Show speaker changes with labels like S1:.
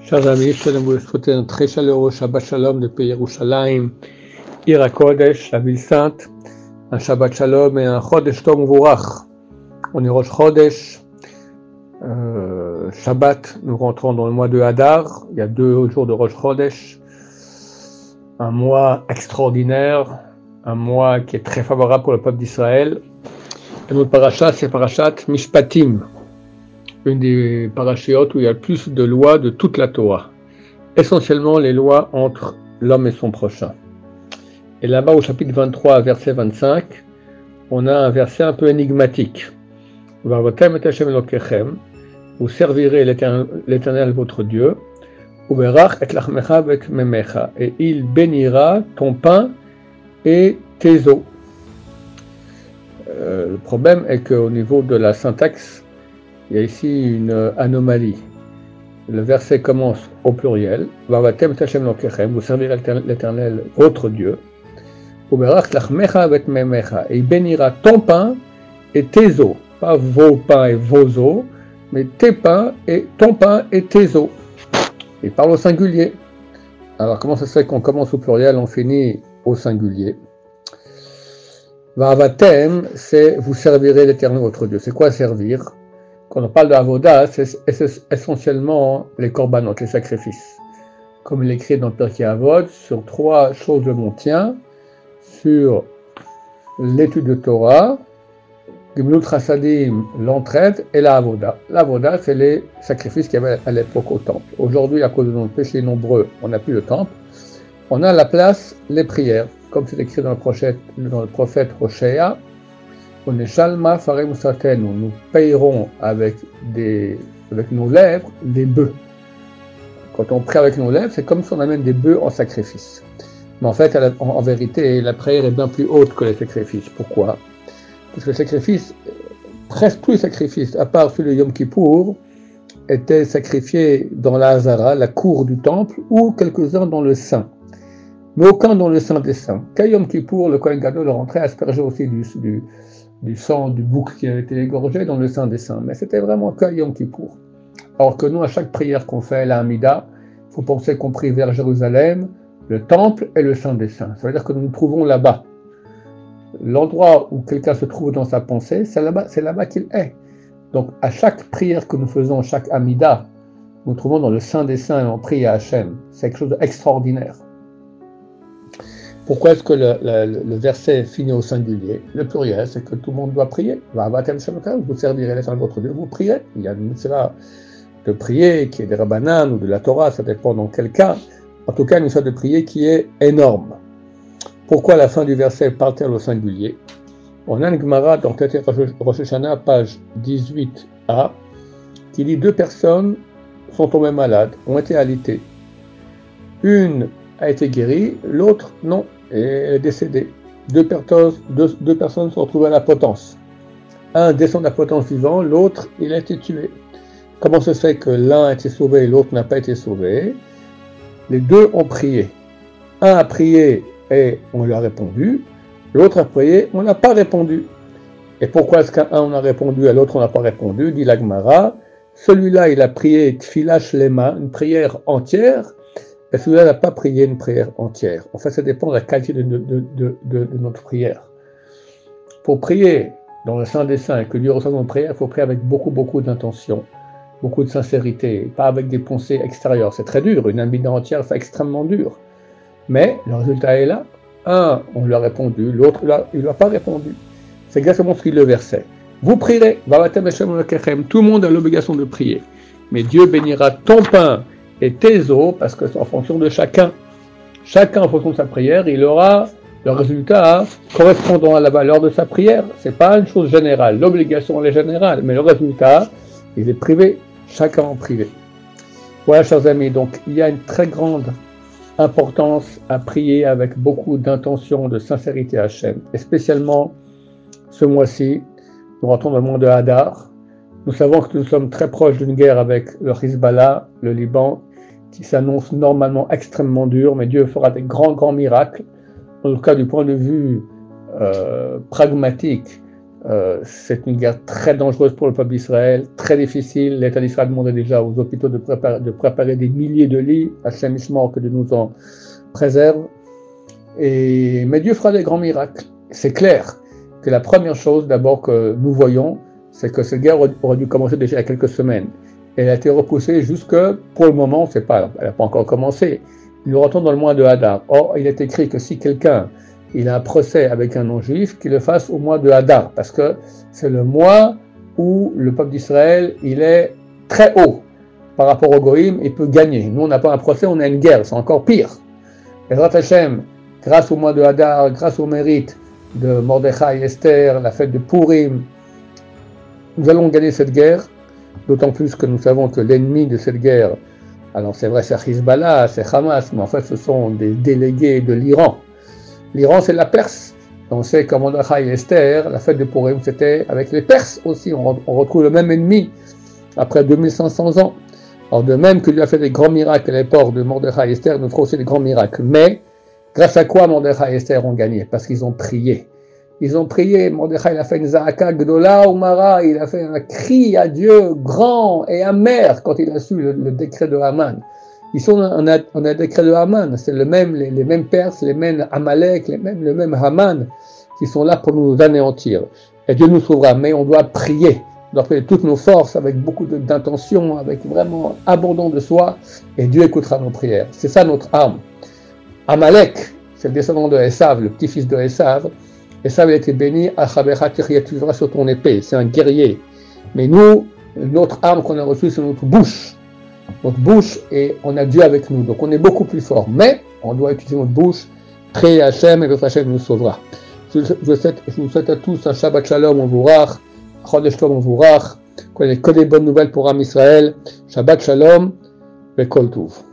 S1: Chers amis, je vous souhaiter un très chaleureux Shabbat Shalom depuis Yerushalayim, Ira Kodesh, la ville sainte, un Shabbat Shalom et un Chodesh Tom Vurach. On est Rosh Chodesh, euh, Shabbat, nous rentrons dans le mois de Hadar, il y a deux jours de Rosh Chodesh, un mois extraordinaire, un mois qui est très favorable pour le peuple d'Israël. Et notre parachat, c'est parachat Mishpatim, une des parachiotes où il y a le plus de lois de toute la Torah. Essentiellement les lois entre l'homme et son prochain. Et là-bas, au chapitre 23, verset 25, on a un verset un peu énigmatique. Vous servirez l'Éternel votre Dieu, et il bénira ton pain et tes eaux. Le problème est qu'au niveau de la syntaxe, il y a ici une anomalie. Le verset commence au pluriel. Vous servirez l'Éternel, votre Dieu. Et il bénira ton pain et tes eaux. Pas vos pains et vos eaux, mais tes pains et ton pain et tes eaux. Il parle au singulier. Alors comment ça se fait qu'on commence au pluriel, on finit au singulier? Vavatem, c'est vous servirez l'Éternel votre Dieu. C'est quoi servir? Quand on parle de Avoda, c'est essentiellement les corbanotes, les sacrifices. Comme il est écrit dans Pirkei Avod, sur trois choses de mon tien, sur l'étude de Torah, Gimlut Chassadim, l'entraide, et la Avoda. La c'est les sacrifices qu'il y avait à l'époque au temple. Aujourd'hui, à cause de nos péchés nombreux, on n'a plus de temple. On a à la place les prières comme c'est écrit dans le prophète, dans nous payerons avec, des, avec nos lèvres des bœufs. Quand on prie avec nos lèvres, c'est comme si on amène des bœufs en sacrifice. Mais en fait, en, vérité, la prière est bien plus haute que les sacrifices. Pourquoi? Parce que les sacrifices, presque tous les sacrifices, à part celui de Yom Kippour, étaient sacrifiés dans la Hazara, la cour du temple, ou quelques-uns dans le sein mais aucun dans le Saint des Saints. Kayom Kippour, le Kohen Gadol rentrait asperger aussi du, du, du, sang du bouc qui avait été égorgé dans le Saint des Saints. Mais c'était vraiment Kayom Kippour. Alors que nous, à chaque prière qu'on fait, la Hamida, il faut penser qu'on prie vers Jérusalem, le temple et le Saint des Saints. Ça veut dire que nous nous trouvons là-bas. L'endroit où quelqu'un se trouve dans sa pensée, c'est là-bas, là-bas qu'il est. Donc, à chaque prière que nous faisons, chaque Amida, nous nous trouvons dans le Saint des Saints et on prie à Hachem. C'est quelque chose d'extraordinaire. Pourquoi est-ce que le, verset finit au singulier? Le pluriel, c'est que tout le monde doit prier. Vous servirez les de votre Dieu, vous prierez. Il y a une mitzvah de prier qui est des rabbanan ou de la Torah, ça dépend dans quel cas. En tout cas, une mitzvah de prier qui est énorme. Pourquoi la fin du verset part-elle au singulier? On a une Gemara dans Rosh Hashanah, page 18a, qui dit deux personnes sont tombées malades, ont été alitées. Une a été guéri, l'autre non, et est décédé. Deux, personnes se retrouvent à la potence. Un descend de la potence vivant, l'autre il a été tué. Comment se fait que l'un a été sauvé et l'autre n'a pas été sauvé? Les deux ont prié. Un a prié et on lui a répondu, l'autre a prié, on n'a pas répondu. Et pourquoi est-ce qu'un on a répondu et l'autre on n'a pas répondu? Dit l'Agmara. Celui-là, il a prié Tfilash Lema, une prière entière, et celui-là n'a pas prié une prière entière? En fait, ça dépend de la qualité de, notre prière. Pour prier dans le Saint des Saints et que Dieu reçoive notre prière, il faut prier avec beaucoup, beaucoup d'intention, beaucoup de sincérité, pas avec des pensées extérieures. C'est très dur, une amida entière, c'est extrêmement dur. Mais le résultat est là. Un, on lui a répondu, l'autre, il ne lui a pas répondu. C'est exactement ce qu'il le verset. Vous prierez, tout le monde a l'obligation de prier. Mais Dieu bénira ton pain et eaux, parce que c'est en fonction de chacun. Chacun, en fonction de sa prière, il aura le résultat correspondant à la valeur de sa prière. C'est pas une chose générale. L'obligation, elle est générale, mais le résultat, il est privé. Chacun en privé. Voilà, chers amis. Donc, il y a une très grande importance à prier avec beaucoup d'intention, de sincérité à Hachem. Et spécialement ce mois-ci, nous rentrons dans le monde de Hadar. Nous savons que nous sommes très proches d'une guerre avec le Hezbollah, le Liban qui s'annonce normalement extrêmement dur, mais Dieu fera des grands, grands miracles. En tout cas, du point de vue euh, pragmatique, Euh, c'est une guerre très dangereuse pour le peuple d'Israël, très difficile. L'État d'Israël demandait déjà aux hôpitaux de préparer, de préparer des milliers de lits. Hachem que de nous en préserve. Et, mais Dieu fera des grands miracles. C'est clair que la première chose d'abord que nous voyons, c'est que cette guerre aurait dû commencer déjà il y a quelques semaines. Elle a été repoussée jusque, pour le moment, c'est pas, elle n'a pas encore commencé. Nous rentrons dans le mois de Hadar. Or, il est écrit que si quelqu'un il a un procès avec un non-juif, qu'il le fasse au mois de Hadar, parce que c'est le mois où le peuple d'Israël, il est très haut par rapport au Goïm, il peut gagner. Nous, on n'a pas un procès, on a une guerre, c'est encore pire. Et Hashem, grâce au mois de Hadar, grâce au mérite de Mordechai et Esther, la fête de Purim, nous allons gagner cette guerre, d'autant plus que nous savons que l'ennemi de cette guerre, alors c'est vrai, c'est Hezbollah, c'est Hamas, mais en fait, ce sont des délégués de l'Iran. L'Iran, c'est la Perse. On sait que Mordechai et Esther, la fête de Purim, c'était avec les Perses aussi. On, retrouve le même ennemi après 2500 ans. Alors, de même que lui a fait des grands miracles à l'époque de Mordechai et Esther, nous fera aussi des grands miracles. Mais, grâce à quoi Mordechai et Esther ont gagné? Parce qu'ils ont prié. Ils ont prié, Mordechai a fait une Gdola Umara, il a fait un cri à Dieu grand et amer quand il a su le, décret de Haman. Ils sont on a, décret de Haman, c'est le même, les, mêmes Perses, les mêmes Amalek, les mêmes, le même Haman qui sont là pour nous anéantir. Et Dieu nous sauvera, mais on doit prier. On doit prier toutes nos forces avec beaucoup d'intention, avec vraiment abandon de soi, et Dieu écoutera nos prières. C'est ça notre arme. Amalek, c'est le descendant de Esav, le petit-fils de Esav, et ça avait été béni, tu verras sur ton épée, c'est un guerrier. Mais nous, notre arme qu'on a reçue, c'est notre bouche. Notre bouche, et on a Dieu avec nous. Donc on est beaucoup plus fort. Mais on doit utiliser notre bouche, prier Hachem, et votre Hachem nous sauvera. Je, vous souhaite à tous un Shabbat Shalom, on vous rach, Chodesh Tov, on vous rach, que des bonnes nouvelles pour Am Israël. Shabbat Shalom, et Kol Touv.